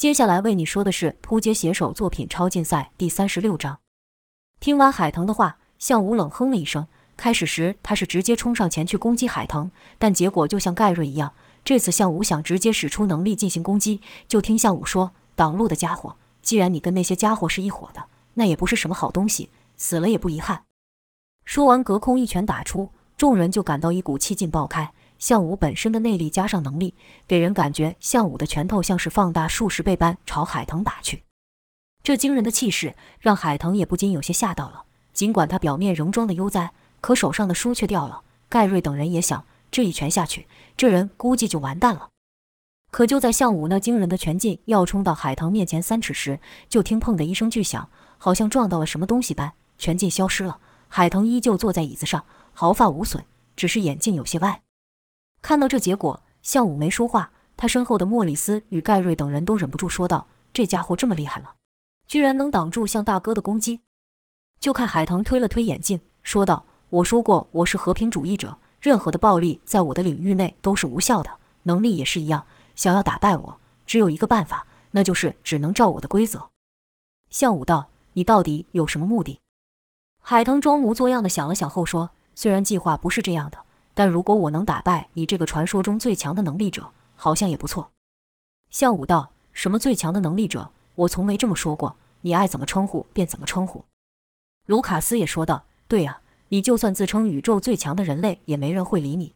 接下来为你说的是扑街写手作品超竞赛第三十六章。听完海腾的话，向武冷哼了一声。开始时他是直接冲上前去攻击海腾，但结果就像盖瑞一样，这次向武想直接使出能力进行攻击，就听向武说：“挡路的家伙，既然你跟那些家伙是一伙的，那也不是什么好东西，死了也不遗憾。”说完，隔空一拳打出，众人就感到一股气劲爆开。向武本身的内力加上能力，给人感觉向武的拳头像是放大数十倍般朝海腾打去。这惊人的气势让海腾也不禁有些吓到了。尽管他表面仍装的悠哉，可手上的书却掉了。盖瑞等人也想，这一拳下去，这人估计就完蛋了。可就在向武那惊人的拳劲要冲到海腾面前三尺时，就听砰的一声巨响，好像撞到了什么东西般，拳劲消失了。海腾依旧坐在椅子上，毫发无损，只是眼镜有些歪。看到这结果，向武没说话。他身后的莫里斯与盖瑞等人都忍不住说道：“这家伙这么厉害了，居然能挡住向大哥的攻击。”就看海腾推了推眼镜，说道：“我说过我是和平主义者，任何的暴力在我的领域内都是无效的，能力也是一样。想要打败我，只有一个办法，那就是只能照我的规则。”向武道：“你到底有什么目的？”海腾装模作样的想了想后说：“虽然计划不是这样的。”但如果我能打败你这个传说中最强的能力者，好像也不错。向武道，什么最强的能力者？我从没这么说过。你爱怎么称呼便怎么称呼。卢卡斯也说道：“对呀，你就算自称宇宙最强的人类，也没人会理你。”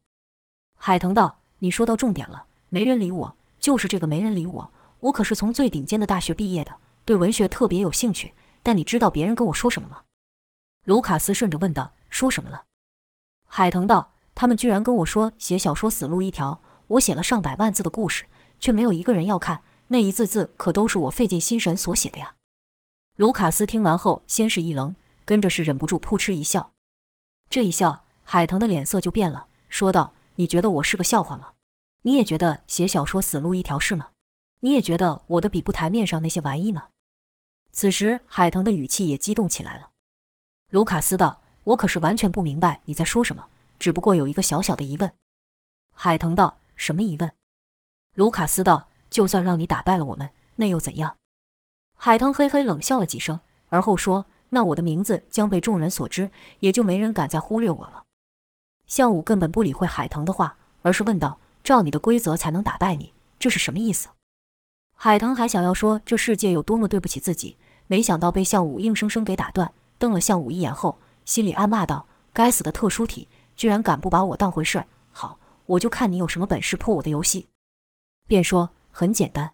海腾道：“你说到重点了，没人理我，就是这个没人理我。我可是从最顶尖的大学毕业的，对文学特别有兴趣。但你知道别人跟我说什么吗？”卢卡斯顺着问道：“说什么了？”海腾道。他们居然跟我说写小说死路一条，我写了上百万字的故事，却没有一个人要看，那一字字可都是我费尽心神所写的呀。卢卡斯听完后，先是一愣，跟着是忍不住扑哧一笑。这一笑，海腾的脸色就变了，说道：“你觉得我是个笑话吗？你也觉得写小说死路一条是吗？你也觉得我的笔不台面上那些玩意吗？”此时，海腾的语气也激动起来了。卢卡斯道：“我可是完全不明白你在说什么。”只不过有一个小小的疑问，海腾道：“什么疑问？”卢卡斯道：“就算让你打败了我们，那又怎样？”海腾嘿嘿冷笑了几声，而后说：“那我的名字将被众人所知，也就没人敢再忽略我了。”向武根本不理会海腾的话，而是问道：“照你的规则才能打败你，这是什么意思？”海腾还想要说这世界有多么对不起自己，没想到被向武硬生生给打断，瞪了向武一眼后，心里暗骂道：“该死的特殊体！”居然敢不把我当回事儿！好，我就看你有什么本事破我的游戏。便说很简单，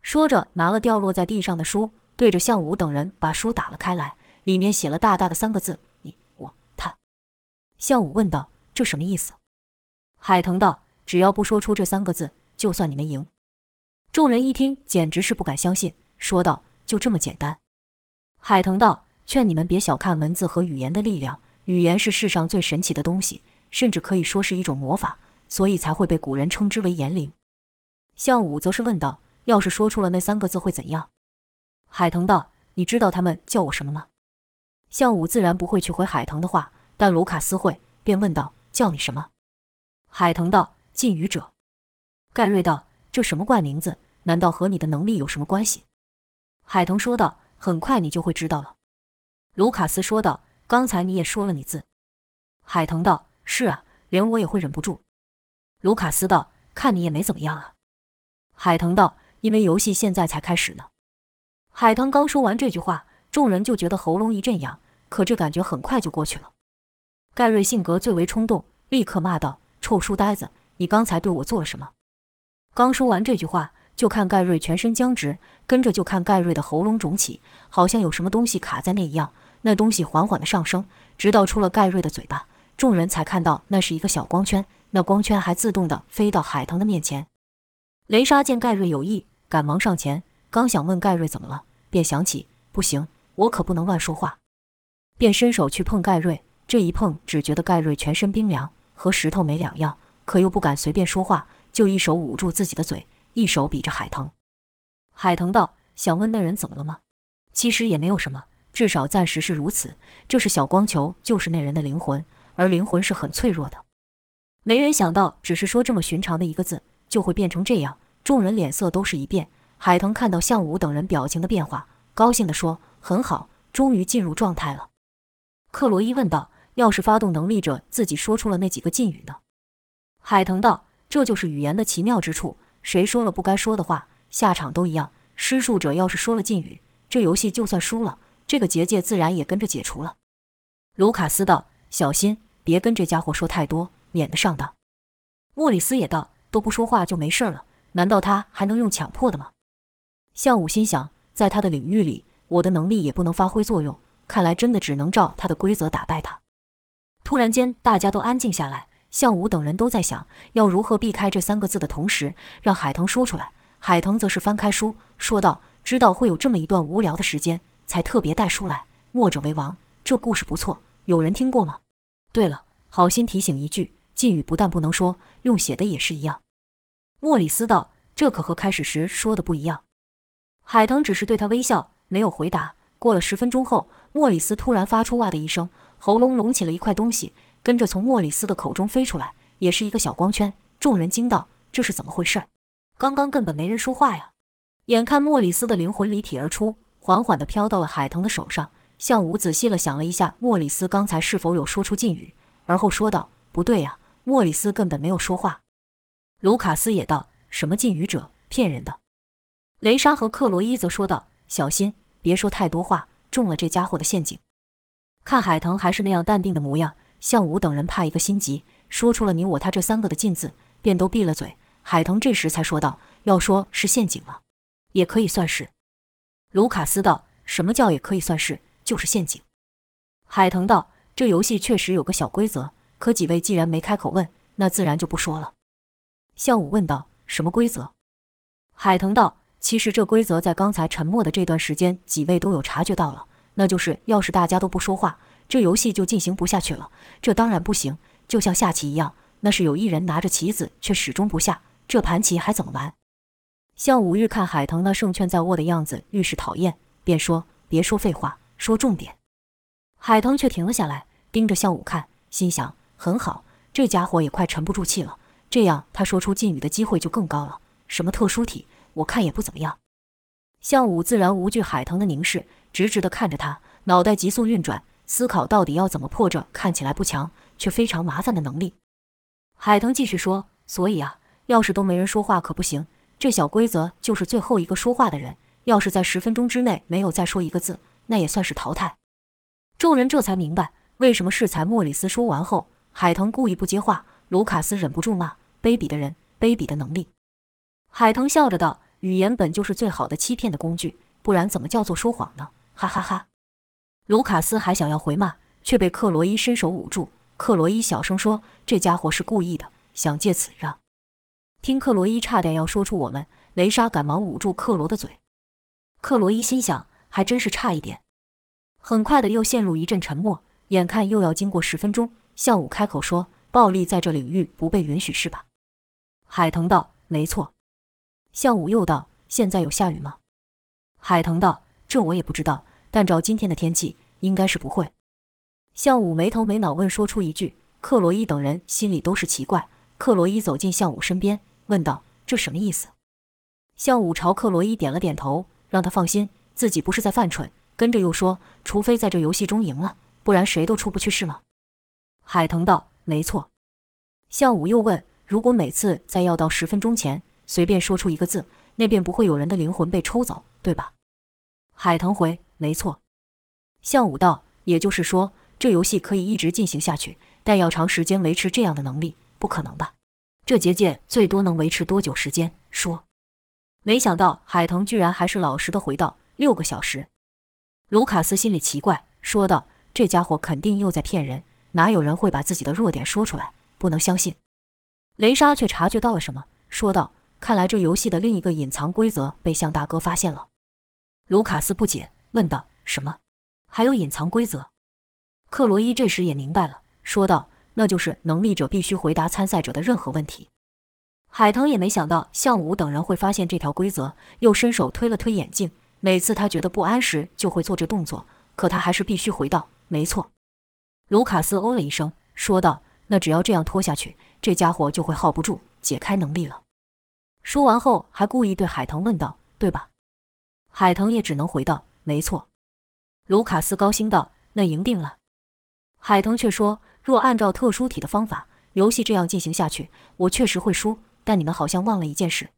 说着拿了掉落在地上的书，对着向武等人把书打了开来，里面写了大大的三个字：你、我、他。向武问道：“这什么意思？”海腾道：“只要不说出这三个字，就算你们赢。”众人一听，简直是不敢相信，说道：“就这么简单？”海腾道：“劝你们别小看文字和语言的力量。”语言是世上最神奇的东西，甚至可以说是一种魔法，所以才会被古人称之为言灵。项武则是问道：“要是说出了那三个字会怎样？”海腾道：“你知道他们叫我什么吗？”项武自然不会去回海腾的话，但卢卡斯会，便问道：“叫你什么？”海腾道：“禁语者。”盖瑞道：“这什么怪名字？难道和你的能力有什么关系？”海腾说道：“很快你就会知道了。”卢卡斯说道。刚才你也说了你字，海腾道：“是啊，连我也会忍不住。”卢卡斯道：“看你也没怎么样啊。”海腾道：“因为游戏现在才开始呢。”海腾刚说完这句话，众人就觉得喉咙一阵痒，可这感觉很快就过去了。盖瑞性格最为冲动，立刻骂道：“臭书呆子，你刚才对我做了什么？”刚说完这句话，就看盖瑞全身僵直，跟着就看盖瑞的喉咙肿起，好像有什么东西卡在那一样。那东西缓缓的上升，直到出了盖瑞的嘴巴，众人才看到那是一个小光圈。那光圈还自动的飞到海腾的面前。雷莎见盖瑞有意，赶忙上前，刚想问盖瑞怎么了，便想起不行，我可不能乱说话，便伸手去碰盖瑞。这一碰，只觉得盖瑞全身冰凉，和石头没两样，可又不敢随便说话，就一手捂住自己的嘴，一手比着海腾。海腾道：“想问那人怎么了吗？其实也没有什么。”至少暂时是如此。这是小光球，就是那人的灵魂，而灵魂是很脆弱的。没人想到，只是说这么寻常的一个字，就会变成这样。众人脸色都是一变。海腾看到向武等人表情的变化，高兴地说：“很好，终于进入状态了。”克罗伊问道：“要是发动能力者自己说出了那几个禁语呢？”海腾道：“这就是语言的奇妙之处，谁说了不该说的话，下场都一样。施术者要是说了禁语，这游戏就算输了，这个结界自然也跟着解除了。”卢卡斯道：“小心，别跟这家伙说太多，免得上当。”莫里斯也道：“都不说话就没事了？难道他还能用强迫的吗？”向武心想，在他的领域里，我的能力也不能发挥作用，看来真的只能照他的规则打败他。突然间，大家都安静下来。向武等人都在想要如何避开这三个字的同时，让海腾说出来。海腾则是翻开书，说道：“知道会有这么一段无聊的时间，才特别带书来。墨者为王，这故事不错，有人听过吗？对了，好心提醒一句。”禁语不但不能说，用写的也是一样。莫里斯道：“这可和开始时说的不一样。”海腾只是对他微笑，没有回答。过了十分钟后，莫里斯突然发出“哇”的一声，喉咙隆起了一块东西，跟着从莫里斯的口中飞出来，也是一个小光圈。众人惊道：“这是怎么回事？刚刚根本没人说话呀！”眼看莫里斯的灵魂离体而出，缓缓地飘到了海腾的手上。向武仔细了想了一下，莫里斯刚才是否有说出禁语，而后说道：“不对呀。”莫里斯根本没有说话，卢卡斯也道：“什么禁语者，骗人的。”雷莎和克罗伊则说道：“小心，别说太多话，中了这家伙的陷阱。”看海腾还是那样淡定的模样，向武等人怕一个心急，说出了“你我他”这三个的禁字，便都闭了嘴。海腾这时才说道：“要说是陷阱了，也可以算是。”卢卡斯道：“什么叫也可以算是？就是陷阱。”海腾道：“这游戏确实有个小规则。”可几位既然没开口问，那自然就不说了。向武问道：“什么规则？”海腾道：“其实这规则在刚才沉默的这段时间，几位都有察觉到了。那就是要是大家都不说话，这游戏就进行不下去了。这当然不行，就像下棋一样，那是有一人拿着棋子却始终不下，这盘棋还怎么玩？”向武愈看海腾那胜券在握的样子，愈是讨厌，便说：“别说废话，说重点。”海腾却停了下来，盯着向武看，心想。很好，这家伙也快沉不住气了。这样他说出禁语的机会就更高了。什么特殊体，我看也不怎么样。向武自然无惧海腾的凝视，直直地看着他，脑袋急速运转，思考到底要怎么破这看起来不强却非常麻烦的能力。海腾继续说：“所以啊，要是都没人说话可不行。这小规则就是最后一个说话的人，要是在十分钟之内没有再说一个字，那也算是淘汰。”众人这才明白为什么适才莫里斯说完后。海腾故意不接话，卢卡斯忍不住骂：“卑鄙的人，卑鄙的能力！”海腾笑着道：“语言本就是最好的欺骗的工具，不然怎么叫做说谎呢？”哈哈哈！卢卡斯还想要回骂，却被克罗伊伸手捂住。克罗伊小声说：“这家伙是故意的，想借此让……”听克罗伊差点要说出我们，雷莎赶忙捂住克罗的嘴。克罗伊心想：还真是差一点。很快的又陷入一阵沉默，眼看又要经过十分钟。向武开口说：“暴力在这领域不被允许，是吧？”海腾道：“没错。”向武又道：“现在有下雨吗？”海腾道：“这我也不知道，但照今天的天气，应该是不会。”向武没头没脑问说出一句，克罗伊等人心里都是奇怪。克罗伊走进向武身边，问道：“这什么意思？”向武朝克罗伊点了点头，让他放心，自己不是在犯蠢。跟着又说：“除非在这游戏中赢了，不然谁都出不去，是吗？”海腾道：“没错。”向武又问：“如果每次在要到十分钟前随便说出一个字，那便不会有人的灵魂被抽走，对吧？”海腾回：“没错。”向武道：“也就是说，这游戏可以一直进行下去，但要长时间维持这样的能力，不可能吧？这结界最多能维持多久时间？”说。没想到海腾居然还是老实的回道：“六个小时。”卢卡斯心里奇怪，说道：“这家伙肯定又在骗人。”哪有人会把自己的弱点说出来？不能相信。雷莎却察觉到了什么，说道：“看来这游戏的另一个隐藏规则被向大哥发现了。”卢卡斯不解，问道：“什么？还有隐藏规则？”克罗伊这时也明白了，说道：“那就是能力者必须回答参赛者的任何问题。”海腾也没想到向武等人会发现这条规则，又伸手推了推眼镜。每次他觉得不安时，就会做这动作，可他还是必须回道：“没错。”卢卡斯哦了一声，说道：“那只要这样拖下去，这家伙就会耗不住，解开能力了。”说完后，还故意对海腾问道：“对吧？”海腾也只能回道：“没错。”卢卡斯高兴道：“那赢定了。”海腾却说：“若按照特殊体的方法，游戏这样进行下去，我确实会输。但你们好像忘了一件事。”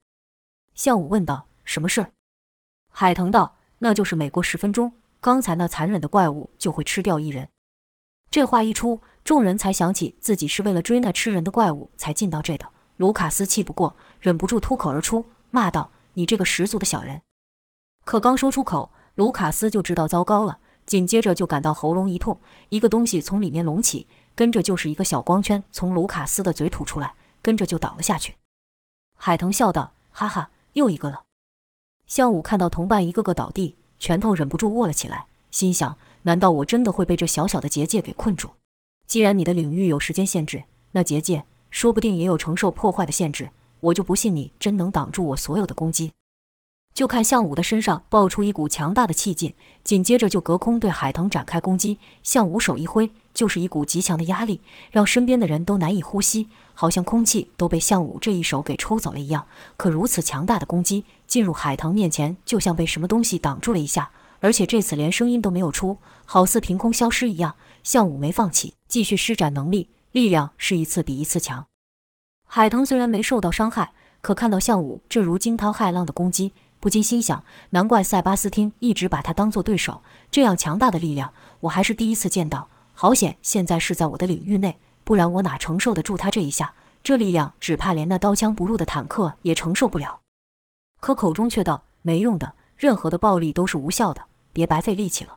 向武问道：“什么事？”海腾道：“那就是每过十分钟，刚才那残忍的怪物就会吃掉一人。”这话一出，众人才想起自己是为了追那吃人的怪物才进到这的。卢卡斯气不过，忍不住脱口而出，骂道：“你这个十足的小人！”可刚说出口，卢卡斯就知道糟糕了。紧接着就感到喉咙一痛，一个东西从里面隆起，跟着就是一个小光圈从卢卡斯的嘴吐出来，跟着就倒了下去。海腾笑道：“哈哈，又一个了。”向武看到同伴一个个倒地，拳头忍不住握了起来，心想：难道我真的会被这小小的结界给困住？既然你的领域有时间限制，那结界说不定也有承受破坏的限制，我就不信你真能挡住我所有的攻击。就看项武的身上爆出一股强大的气劲，紧接着就隔空对海腾展开攻击。项武手一挥，就是一股极强的压力，让身边的人都难以呼吸，好像空气都被项武这一手给抽走了一样。可如此强大的攻击进入海腾面前，就像被什么东西挡住了一下，而且这次连声音都没有出，好似凭空消失一样。项武没放弃，继续施展能力，力量是一次比一次强。海腾虽然没受到伤害，可看到项武这如惊涛骇浪的攻击。不禁心想，难怪塞巴斯汀一直把他当做对手。这样强大的力量，我还是第一次见到。好险，现在是在我的领域内，不然我哪承受得住他这一下？这力量，只怕连那刀枪不入的坦克也承受不了。可口中却道：“没用的，任何的暴力都是无效的，别白费力气了。”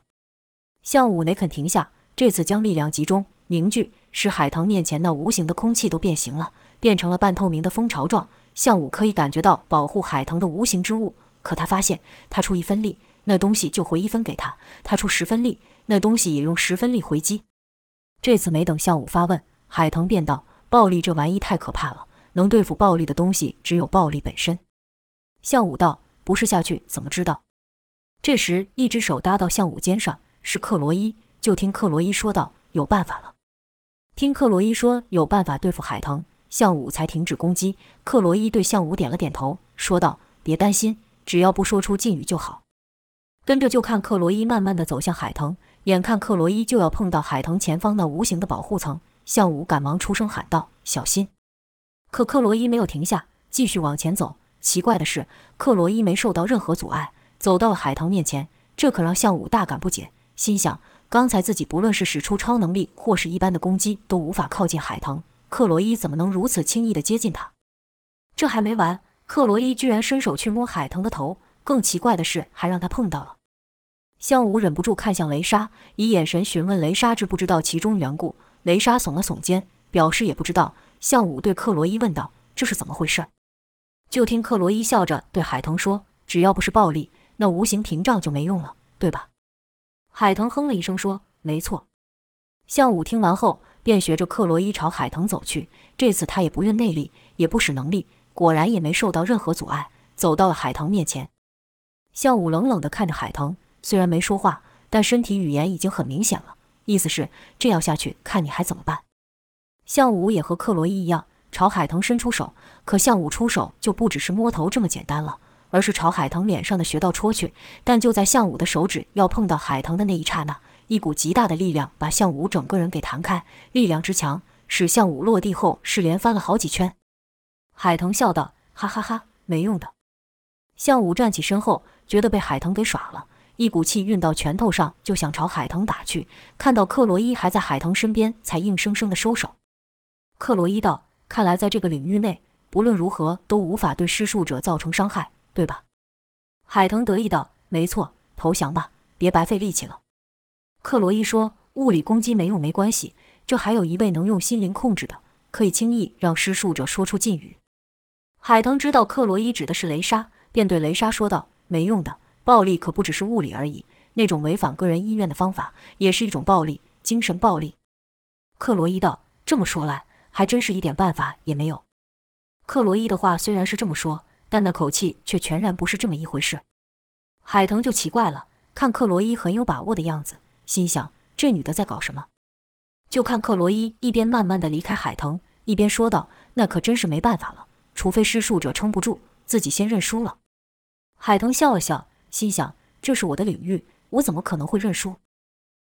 项武哪肯停下？这次将力量集中凝聚，使海棠面前那无形的空气都变形了，变成了半透明的蜂巢状。项武可以感觉到保护海棠的无形之物。可他发现，他出一分力，那东西就回一分给他；他出十分力，那东西也用十分力回击。这次没等项武发问，海腾便道：“暴力这玩意太可怕了，能对付暴力的东西只有暴力本身。”项武道：“不是下去怎么知道？”这时，一只手搭到项武肩上，是克罗伊。就听克罗伊说道：“有办法了。”听克罗伊说有办法对付海腾，项武才停止攻击。克罗伊对项武点了点头，说道：“别担心。”只要不说出禁语就好。跟着就看克罗伊慢慢的走向海腾，眼看克罗伊就要碰到海藤前方那无形的保护层，向武赶忙出声喊道：“小心！”可克罗伊没有停下，继续往前走。奇怪的是，克罗伊没受到任何阻碍，走到了海藤面前。这可让向武大感不解，心想：刚才自己不论是使出超能力，或是一般的攻击，都无法靠近海藤，克罗伊怎么能如此轻易的接近他？这还没完。克罗伊居然伸手去摸海藤的头，更奇怪的是，还让他碰到了。向武忍不住看向雷莎，以眼神询问雷莎知不知道其中缘故。雷莎耸了耸肩，表示也不知道。向武对克罗伊问道：“这是怎么回事？”就听克罗伊笑着对海腾说：“只要不是暴力，那无形屏障就没用了，对吧？”海腾哼了一声说：“没错。”向武听完后，便学着克罗伊朝海腾走去。这次他也不用内力，也不使能力。果然也没受到任何阻碍，走到了海棠面前。向武冷冷地看着海棠，虽然没说话，但身体语言已经很明显了，意思是这样下去，看你还怎么办。向武也和克罗伊一样，朝海腾伸出手，可向武出手就不只是摸头这么简单了，而是朝海腾脸上的穴道戳去。但就在向武的手指要碰到海腾的那一刹那，一股极大的力量把向武整个人给弹开，力量之强，使向武落地后是连翻了好几圈。海腾笑道：“哈哈哈，没用的。”向武站起身后，觉得被海腾给耍了，一股气运到拳头上，就想朝海腾打去。看到克罗伊还在海腾身边，才硬生生的收手。克罗伊道：“看来在这个领域内，不论如何都无法对施术者造成伤害，对吧？”海腾得意道：“没错，投降吧，别白费力气了。”克罗伊说：“物理攻击没用，没关系，这还有一位能用心灵控制的，可以轻易让施术者说出禁语。”海腾知道克罗伊指的是雷莎，便对雷莎说道：“没用的，暴力可不只是物理而已，那种违反个人意愿的方法也是一种暴力，精神暴力。”克罗伊道：“这么说来，还真是一点办法也没有。”克罗伊的话虽然是这么说，但那口气却全然不是这么一回事。海腾就奇怪了，看克罗伊很有把握的样子，心想这女的在搞什么？就看克罗伊一边慢慢的离开海腾，一边说道：“那可真是没办法了。”除非施术者撑不住，自己先认输了。海腾笑了笑，心想：这是我的领域，我怎么可能会认输？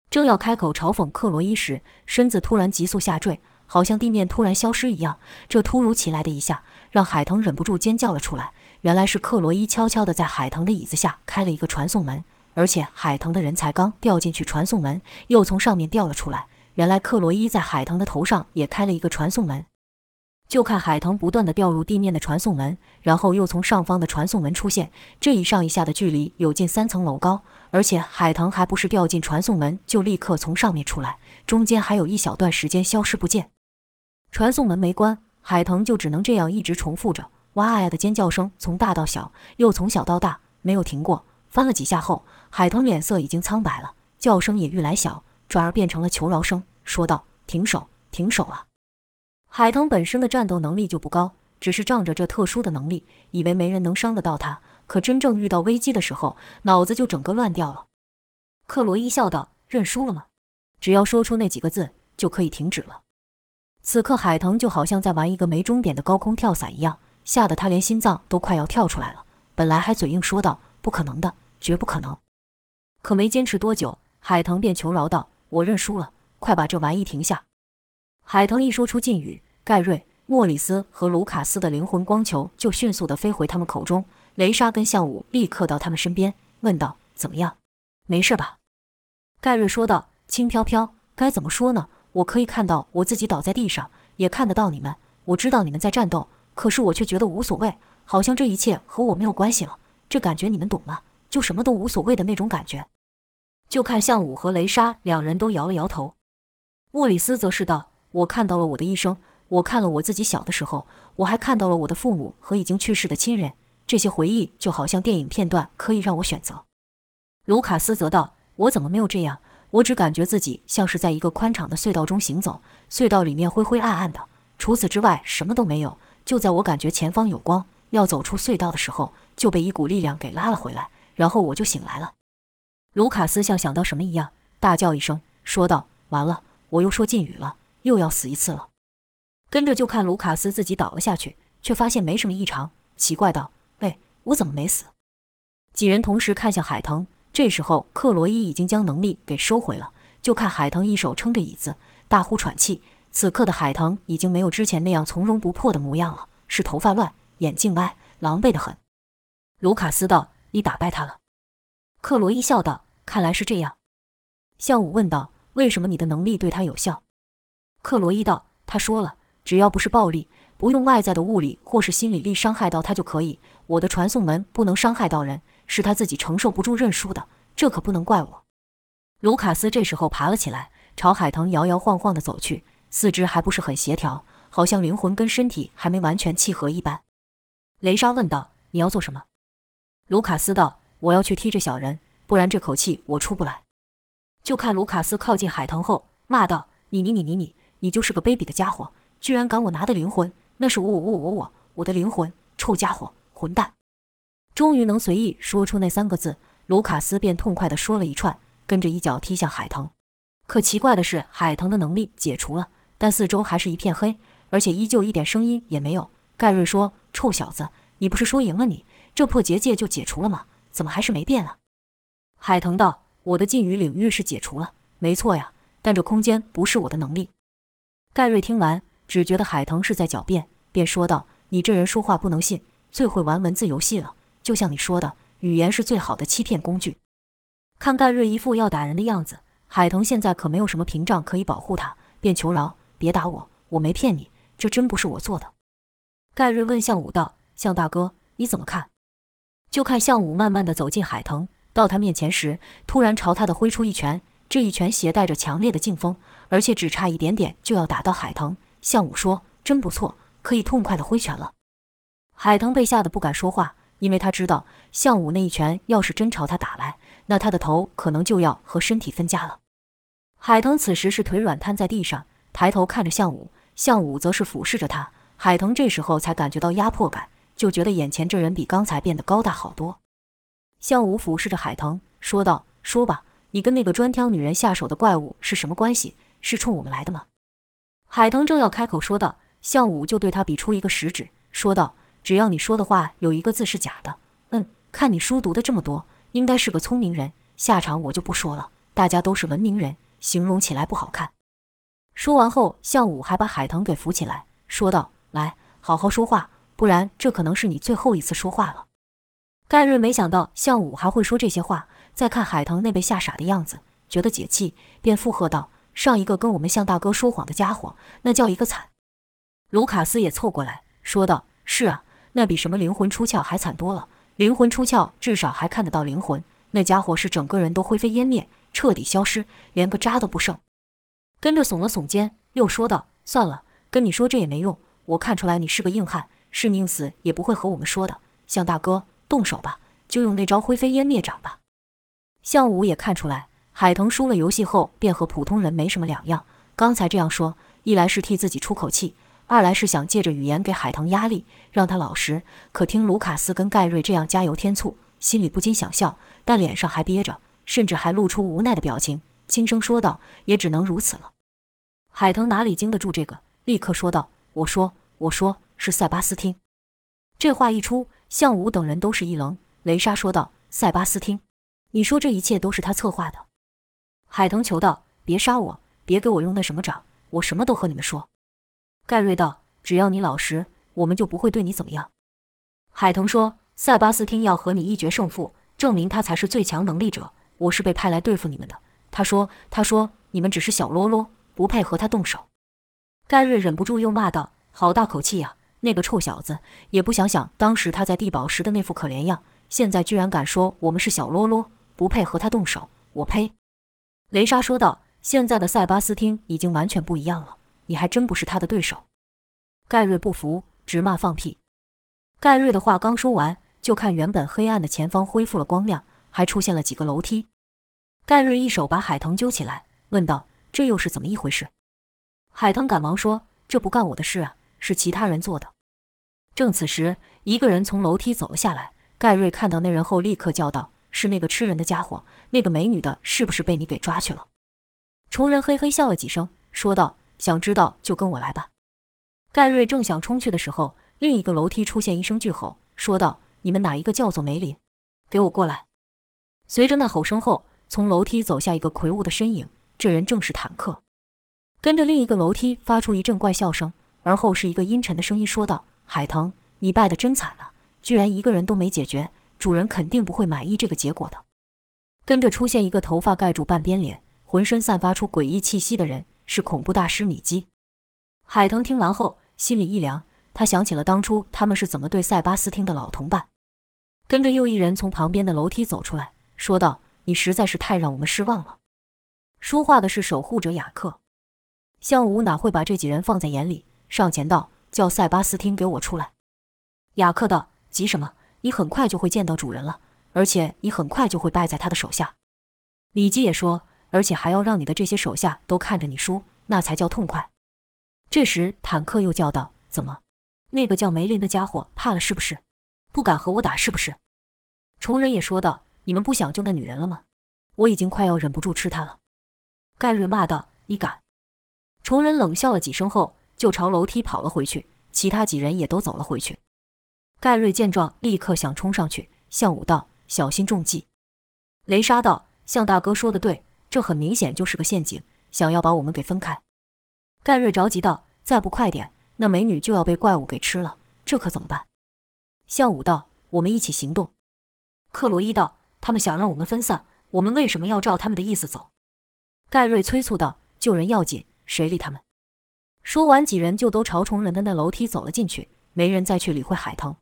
正要开口嘲讽克罗伊时，身子突然急速下坠，好像地面突然消失一样。这突如其来的一下，让海腾忍不住尖叫了出来。原来是克罗伊悄悄地在海腾的椅子下开了一个传送门，而且海腾的人才刚掉进去，传送门又从上面掉了出来。原来克罗伊在海腾的头上也开了一个传送门。就看海腾不断的掉入地面的传送门，然后又从上方的传送门出现，这一上一下的距离有近三层楼高，而且海腾还不是掉进传送门就立刻从上面出来，中间还有一小段时间消失不见。传送门没关，海腾就只能这样一直重复着哇呀的尖叫声，从大到小，又从小到大，没有停过。翻了几下后，海腾脸色已经苍白了，叫声也愈来小，转而变成了求饶声，说道：“停手，停手啊！”海腾本身的战斗能力就不高，只是仗着这特殊的能力，以为没人能伤得到他。可真正遇到危机的时候，脑子就整个乱掉了。克罗伊笑道：“认输了吗？只要说出那几个字，就可以停止了。”此刻，海腾就好像在玩一个没终点的高空跳伞一样，吓得他连心脏都快要跳出来了。本来还嘴硬说道：“不可能的，绝不可能。”可没坚持多久，海腾便求饶道：“我认输了，快把这玩意停下。”海腾一说出禁语，盖瑞、莫里斯和卢卡斯的灵魂光球就迅速地飞回他们口中。雷莎跟向武立刻到他们身边，问道：“怎么样？没事吧？”盖瑞说道：“轻飘飘，该怎么说呢？我可以看到我自己倒在地上，也看得到你们。我知道你们在战斗，可是我却觉得无所谓，好像这一切和我没有关系了。这感觉你们懂吗？就什么都无所谓的那种感觉。”就看向武和雷莎两人都摇了摇头，莫里斯则是道。我看到了我的一生，我看了我自己小的时候，我还看到了我的父母和已经去世的亲人。这些回忆就好像电影片段，可以让我选择。卢卡斯则道：“我怎么没有这样？我只感觉自己像是在一个宽敞的隧道中行走，隧道里面灰灰暗暗的，除此之外什么都没有。就在我感觉前方有光，要走出隧道的时候，就被一股力量给拉了回来，然后我就醒来了。”卢卡斯像想到什么一样，大叫一声，说道：“完了，我又说禁语了。”又要死一次了，跟着就看卢卡斯自己倒了下去，却发现没什么异常，奇怪道：“喂，我怎么没死？”几人同时看向海腾，这时候克罗伊已经将能力给收回了，就看海腾一手撑着椅子，大呼喘气。此刻的海腾已经没有之前那样从容不迫的模样了，是头发乱，眼镜歪，狼狈的很。卢卡斯道：“你打败他了？”克罗伊笑道：“看来是这样。”向武问道：“为什么你的能力对他有效？”克罗伊道：“他说了，只要不是暴力，不用外在的物理或是心理力伤害到他就可以。我的传送门不能伤害到人，是他自己承受不住认输的，这可不能怪我。”卢卡斯这时候爬了起来，朝海腾摇摇晃晃地走去，四肢还不是很协调，好像灵魂跟身体还没完全契合一般。雷莎问道：“你要做什么？”卢卡斯道：“我要去踢这小人，不然这口气我出不来。”就看卢卡斯靠近海腾后，骂道：“你你你你你！”你就是个卑鄙的家伙，居然赶我拿的灵魂！那是我我我我我我的灵魂！臭家伙，混蛋！终于能随意说出那三个字，卢卡斯便痛快地说了一串，跟着一脚踢向海腾。可奇怪的是，海腾的能力解除了，但四周还是一片黑，而且依旧一点声音也没有。盖瑞说：“臭小子，你不是说赢了你，这破结界就解除了吗？怎么还是没变啊？”海腾道：“我的禁语领域是解除了，没错呀，但这空间不是我的能力。”盖瑞听完，只觉得海腾是在狡辩，便说道：“你这人说话不能信，最会玩文字游戏了。就像你说的，语言是最好的欺骗工具。”看盖瑞一副要打人的样子，海腾现在可没有什么屏障可以保护他，便求饶：“别打我，我没骗你，这真不是我做的。”盖瑞问向武道：“向大哥，你怎么看？”就看向武慢慢的走进海腾，到他面前时，突然朝他的挥出一拳。这一拳携带着强烈的劲风，而且只差一点点就要打到海腾。向武说：“真不错，可以痛快的挥拳了。”海腾被吓得不敢说话，因为他知道向武那一拳要是真朝他打来，那他的头可能就要和身体分家了。海腾此时是腿软瘫在地上，抬头看着向武，向武则是俯视着他。海腾这时候才感觉到压迫感，就觉得眼前这人比刚才变得高大好多。向武俯视着海腾，说道：“说吧。”你跟那个专挑女人下手的怪物是什么关系？是冲我们来的吗？海腾正要开口说道，向武就对他比出一个食指，说道：“只要你说的话有一个字是假的，嗯，看你书读的这么多，应该是个聪明人。下场我就不说了，大家都是文明人，形容起来不好看。”说完后，向武还把海腾给扶起来，说道：“来，好好说话，不然这可能是你最后一次说话了。”盖瑞没想到向武还会说这些话，再看海腾那被吓傻的样子，觉得解气，便附和道：“上一个跟我们向大哥说谎的家伙，那叫一个惨。”卢卡斯也凑过来说道：“是啊，那比什么灵魂出窍还惨多了。灵魂出窍至少还看得到灵魂，那家伙是整个人都灰飞烟灭，彻底消失，连个渣都不剩。”跟着耸了耸肩，又说道：“算了，跟你说这也没用。我看出来你是个硬汉，是宁死也不会和我们说的。向大哥。”动手吧，就用那招灰飞烟灭掌吧。向武也看出来，海腾输了游戏后便和普通人没什么两样。刚才这样说，一来是替自己出口气，二来是想借着语言给海腾压力，让他老实。可听卢卡斯跟盖瑞这样加油添醋，心里不禁想笑，但脸上还憋着，甚至还露出无奈的表情，轻声说道：“也只能如此了。”海腾哪里经得住这个，立刻说道：“我说，我说是塞巴斯汀。”这话一出。向武等人都是一愣，雷莎说道：“塞巴斯汀，你说这一切都是他策划的？”海腾求道：“别杀我，别给我用那什么掌，我什么都和你们说。”盖瑞道：“只要你老实，我们就不会对你怎么样。”海腾说：“塞巴斯汀要和你一决胜负，证明他才是最强能力者。我是被派来对付你们的。”他说：“他说你们只是小喽啰，不配和他动手。”盖瑞忍不住又骂道：“好大口气呀！”那个臭小子也不想想当时他在地堡时的那副可怜样，现在居然敢说我们是小喽啰，不配和他动手。我呸！雷莎说道：“现在的塞巴斯汀已经完全不一样了，你还真不是他的对手。”盖瑞不服，直骂放屁。盖瑞的话刚说完，就看原本黑暗的前方恢复了光亮，还出现了几个楼梯。盖瑞一手把海腾揪起来，问道：“这又是怎么一回事？”海腾赶忙说：“这不干我的事啊。”是其他人做的。正此时，一个人从楼梯走了下来。盖瑞看到那人后，立刻叫道：“是那个吃人的家伙！那个美女的，是不是被你给抓去了？”虫人嘿嘿笑了几声，说道：“想知道就跟我来吧。”盖瑞正想冲去的时候，另一个楼梯出现一声巨吼，说道：“你们哪一个叫做梅林？给我过来！”随着那吼声后，从楼梯走下一个魁梧的身影，这人正是坦克。跟着另一个楼梯发出一阵怪笑声。而后是一个阴沉的声音说道：“海腾，你败得真惨了，居然一个人都没解决，主人肯定不会满意这个结果的。”跟着出现一个头发盖住半边脸、浑身散发出诡异气息的人，是恐怖大师米基。海腾听完后心里一凉，他想起了当初他们是怎么对塞巴斯汀的老同伴。跟着又一人从旁边的楼梯走出来，说道：“你实在是太让我们失望了。”说话的是守护者雅克。项武哪会把这几人放在眼里？上前道：“叫塞巴斯汀给我出来。”雅克道：“急什么？你很快就会见到主人了，而且你很快就会败在他的手下。”李基也说：“而且还要让你的这些手下都看着你输，那才叫痛快。”这时，坦克又叫道：“怎么？那个叫梅林的家伙怕了是不是？不敢和我打是不是？”虫人也说道：“你们不想救那女人了吗？我已经快要忍不住吃她了。”盖瑞骂道：“你敢！”虫人冷笑了几声后。就朝楼梯跑了回去，其他几人也都走了回去。盖瑞见状，立刻想冲上去，向武道：“小心中计。”雷莎道：“向大哥说的对，这很明显就是个陷阱，想要把我们给分开。”盖瑞着急道：“再不快点，那美女就要被怪物给吃了，这可怎么办？”向武道：“我们一起行动。”克罗伊道：“他们想让我们分散，我们为什么要照他们的意思走？”盖瑞催促道：“救人要紧，谁理他们？”说完，几人就都朝虫人的那楼梯走了进去，没人再去理会海棠。